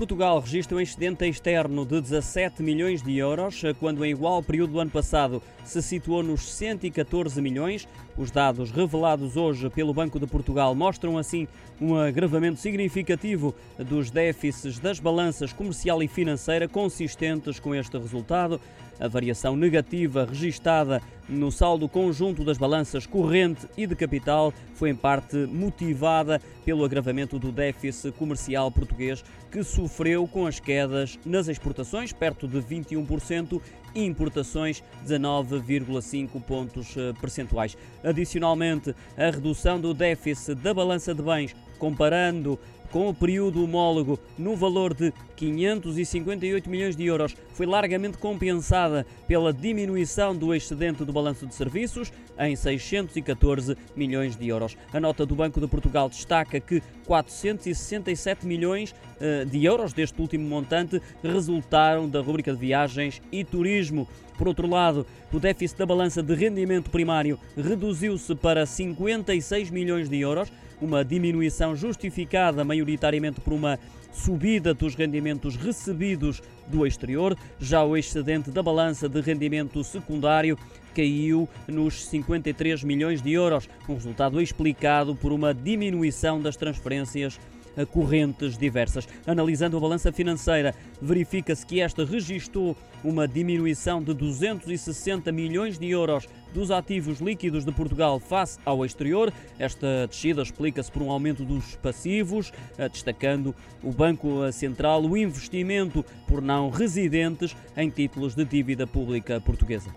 Portugal registra um excedente externo de 17 milhões de euros, quando em igual período do ano passado se situou nos 114 milhões. Os dados revelados hoje pelo Banco de Portugal mostram assim um agravamento significativo dos déficits das balanças comercial e financeira consistentes com este resultado. A variação negativa registada no saldo conjunto das balanças corrente e de capital foi em parte motivada pelo agravamento do déficit comercial português, que sofreu com as quedas nas exportações, perto de 21%, importações 19,5 pontos eh, percentuais. Adicionalmente, a redução do déficit da balança de bens, comparando com o período homólogo no valor de 558 milhões de euros, foi largamente compensada pela diminuição do excedente do balanço de serviços em 614 milhões de euros. A nota do Banco de Portugal destaca que 467 milhões eh, de euros deste último montante resultaram da rubrica de viagens e turismo. Por outro lado, o déficit da balança de rendimento primário reduziu-se para 56 milhões de euros, uma diminuição justificada maioritariamente por uma subida dos rendimentos recebidos do exterior. Já o excedente da balança de rendimento secundário caiu nos 53 milhões de euros, um resultado explicado por uma diminuição das transferências correntes diversas. Analisando a balança financeira, verifica-se que esta registrou uma diminuição de 260 milhões de euros dos ativos líquidos de Portugal face ao exterior. Esta descida explica-se por um aumento dos passivos, destacando o Banco Central o investimento por não residentes em títulos de dívida pública portuguesa.